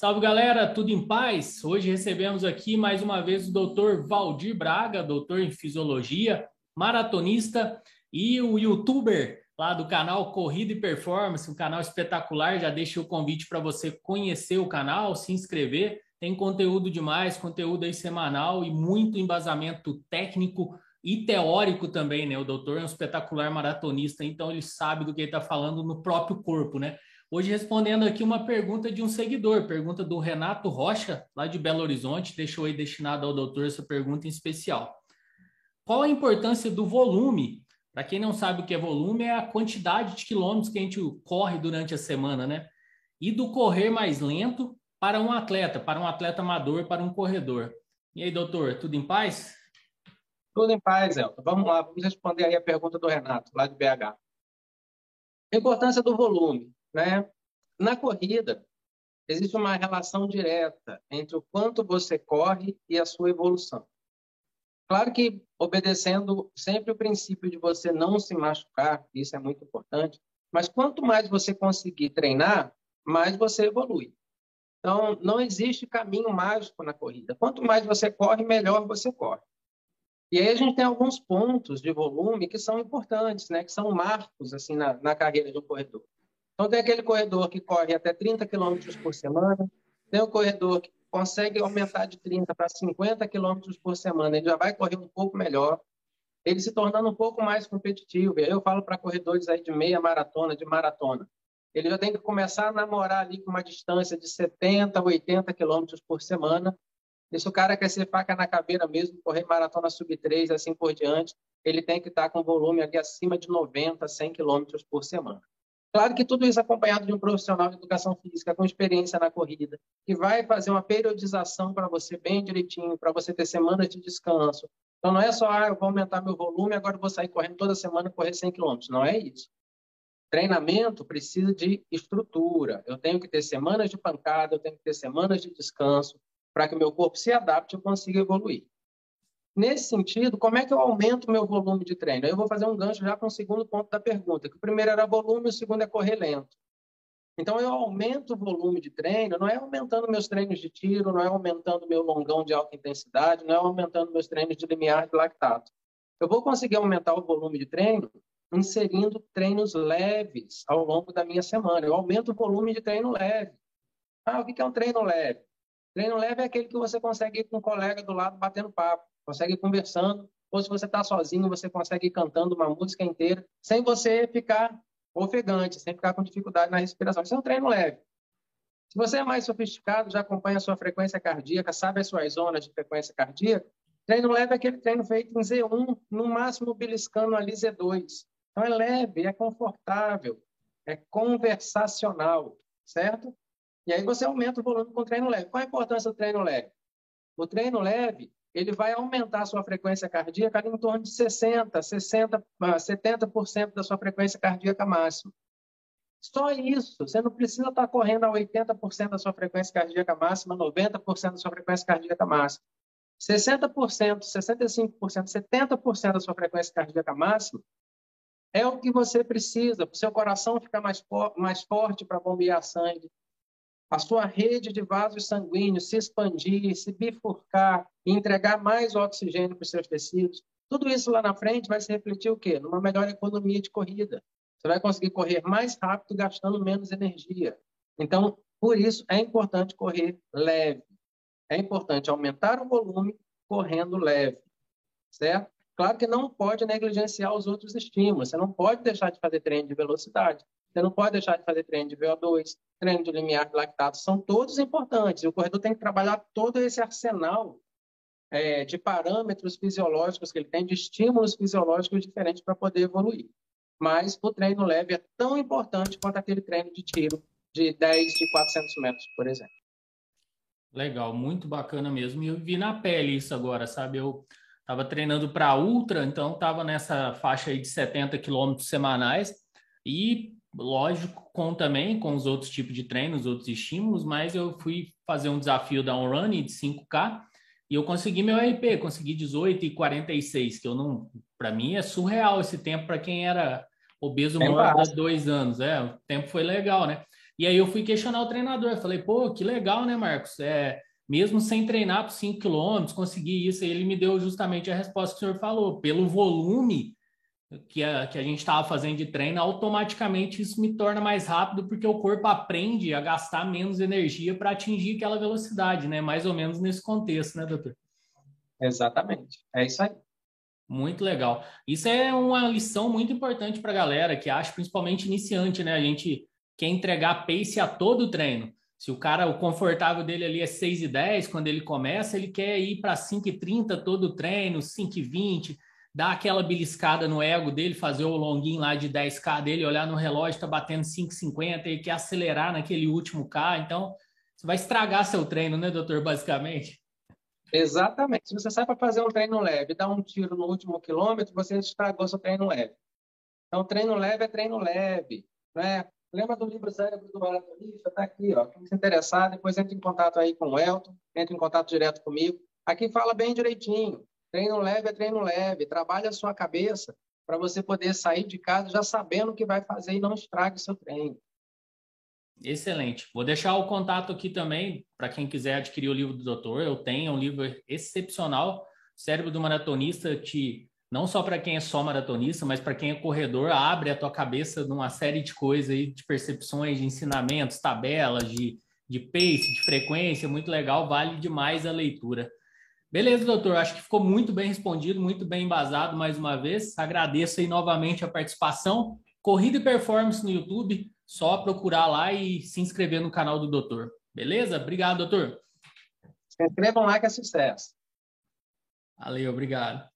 Salve galera, tudo em paz? Hoje recebemos aqui mais uma vez o Dr. Valdir Braga, doutor em fisiologia, maratonista e o youtuber lá do canal Corrida e Performance, um canal espetacular. Já deixo o convite para você conhecer o canal, se inscrever. Tem conteúdo demais, conteúdo aí semanal e muito embasamento técnico e teórico também, né? O doutor é um espetacular maratonista, então ele sabe do que ele está falando no próprio corpo, né? Hoje respondendo aqui uma pergunta de um seguidor, pergunta do Renato Rocha, lá de Belo Horizonte, deixou aí destinado ao doutor essa pergunta em especial. Qual a importância do volume? Para quem não sabe o que é volume, é a quantidade de quilômetros que a gente corre durante a semana, né? E do correr mais lento para um atleta, para um atleta amador, para um corredor. E aí, doutor, tudo em paz? Tudo em paz, Elton. Vamos lá, vamos responder aí a pergunta do Renato, lá de BH. A importância do volume. Né? Na corrida, existe uma relação direta entre o quanto você corre e a sua evolução. Claro que obedecendo sempre o princípio de você não se machucar, isso é muito importante, mas quanto mais você conseguir treinar, mais você evolui. Então, não existe caminho mágico na corrida. Quanto mais você corre, melhor você corre. E aí a gente tem alguns pontos de volume que são importantes, né? que são marcos assim na, na carreira um corredor. Então, tem aquele corredor que corre até 30 km por semana, tem o corredor que consegue aumentar de 30 para 50 km por semana, ele já vai correr um pouco melhor, ele se tornando um pouco mais competitivo. Eu falo para corredores aí de meia maratona, de maratona, ele já tem que começar a namorar ali com uma distância de 70, 80 km por semana. E se o cara quer ser faca na caveira mesmo, correr maratona sub 3, assim por diante, ele tem que estar com volume aqui acima de 90, 100 km por semana. Claro que tudo isso acompanhado de um profissional de educação física com experiência na corrida, que vai fazer uma periodização para você bem direitinho, para você ter semanas de descanso. Então não é só, ah, eu vou aumentar meu volume, agora vou sair correndo toda semana correr 100 km. Não é isso. Treinamento precisa de estrutura. Eu tenho que ter semanas de pancada, eu tenho que ter semanas de descanso, para que o meu corpo se adapte e eu consiga evoluir. Nesse sentido, como é que eu aumento meu volume de treino? Eu vou fazer um gancho já para o segundo ponto da pergunta, que o primeiro era volume, o segundo é correr lento. Então, eu aumento o volume de treino, não é aumentando meus treinos de tiro, não é aumentando meu longão de alta intensidade, não é aumentando meus treinos de limiar de lactato. Eu vou conseguir aumentar o volume de treino inserindo treinos leves ao longo da minha semana. Eu aumento o volume de treino leve. Ah, o que é um treino leve? Treino leve é aquele que você consegue ir com um colega do lado batendo papo consegue conversando, ou se você está sozinho, você consegue ir cantando uma música inteira, sem você ficar ofegante, sem ficar com dificuldade na respiração. Isso é um treino leve. Se você é mais sofisticado, já acompanha a sua frequência cardíaca, sabe as suas zonas de frequência cardíaca, treino leve é aquele treino feito em Z1, no máximo beliscando ali Z2. Então é leve, é confortável, é conversacional, certo? E aí você aumenta o volume com o treino leve. Qual a importância do treino leve? O treino leve, ele vai aumentar a sua frequência cardíaca em torno de 60, 60, 70% da sua frequência cardíaca máxima. Só isso. Você não precisa estar correndo a 80% da sua frequência cardíaca máxima, 90% da sua frequência cardíaca máxima. 60%, 65%, 70% da sua frequência cardíaca máxima é o que você precisa para o seu coração ficar mais, mais forte para bombear sangue, a sua rede de vasos sanguíneos se expandir, se bifurcar e entregar mais oxigênio para os seus tecidos, tudo isso lá na frente vai se refletir o quê? Numa melhor economia de corrida. Você vai conseguir correr mais rápido, gastando menos energia. Então, por isso, é importante correr leve. É importante aumentar o volume correndo leve, certo? Claro que não pode negligenciar os outros estímulos. Você não pode deixar de fazer treino de velocidade. Você não pode deixar de fazer treino de VO2, treino de limiar de lactato, são todos importantes. O corredor tem que trabalhar todo esse arsenal é, de parâmetros fisiológicos que ele tem, de estímulos fisiológicos diferentes para poder evoluir. Mas o treino leve é tão importante quanto aquele treino de tiro de 10, de 400 metros, por exemplo. Legal, muito bacana mesmo. E eu vi na pele isso agora, sabe? Eu estava treinando para ultra, então estava nessa faixa aí de 70 quilômetros semanais e lógico, com também com os outros tipos de treinos, outros estímulos, mas eu fui fazer um desafio da On de 5K e eu consegui meu RP, consegui 18 e 46, que eu não, para mim é surreal esse tempo para quem era obeso maior de dois anos, é, o tempo foi legal, né? E aí eu fui questionar o treinador. Falei, pô, que legal, né, Marcos? É, mesmo sem treinar por 5 quilômetros, conseguir isso. E ele me deu justamente a resposta que o senhor falou. Pelo volume que a, que a gente estava fazendo de treino, automaticamente isso me torna mais rápido, porque o corpo aprende a gastar menos energia para atingir aquela velocidade, né? Mais ou menos nesse contexto, né, doutor? Exatamente. É isso aí. Muito legal. Isso é uma lição muito importante para a galera que acha, principalmente iniciante, né? A gente quer entregar pace a todo o treino. Se o cara, o confortável dele ali é 6 e 10, quando ele começa, ele quer ir para 5 e 30 todo o treino, 5 e 20, dar aquela beliscada no ego dele, fazer o longuinho lá de 10K dele, olhar no relógio, tá batendo 5,50 e quer acelerar naquele último K. Então, você vai estragar seu treino, né, doutor, basicamente? Exatamente. Se você sai para fazer um treino leve dá um tiro no último quilômetro, você estragou seu treino leve. Então, treino leve é treino leve. Né? Lembra do livro Cérebro do Maratonista? Está aqui. Ó. Quem se interessar, depois entre em contato aí com o Elton, entre em contato direto comigo. Aqui fala bem direitinho. Treino leve é treino leve. Trabalha a sua cabeça para você poder sair de casa já sabendo o que vai fazer e não estrague seu treino. Excelente. Vou deixar o contato aqui também para quem quiser adquirir o livro do doutor. Eu tenho é um livro excepcional. Cérebro do Maratonista te não só para quem é só maratonista, mas para quem é corredor, abre a tua cabeça numa série de coisas aí, de percepções, de ensinamentos, tabelas, de, de pace, de frequência, muito legal, vale demais a leitura. Beleza, doutor. Acho que ficou muito bem respondido, muito bem embasado mais uma vez. Agradeço aí novamente a participação. Corrida e Performance no YouTube, só procurar lá e se inscrever no canal do doutor. Beleza? Obrigado, doutor. Se inscrevam lá que é sucesso. Valeu, obrigado.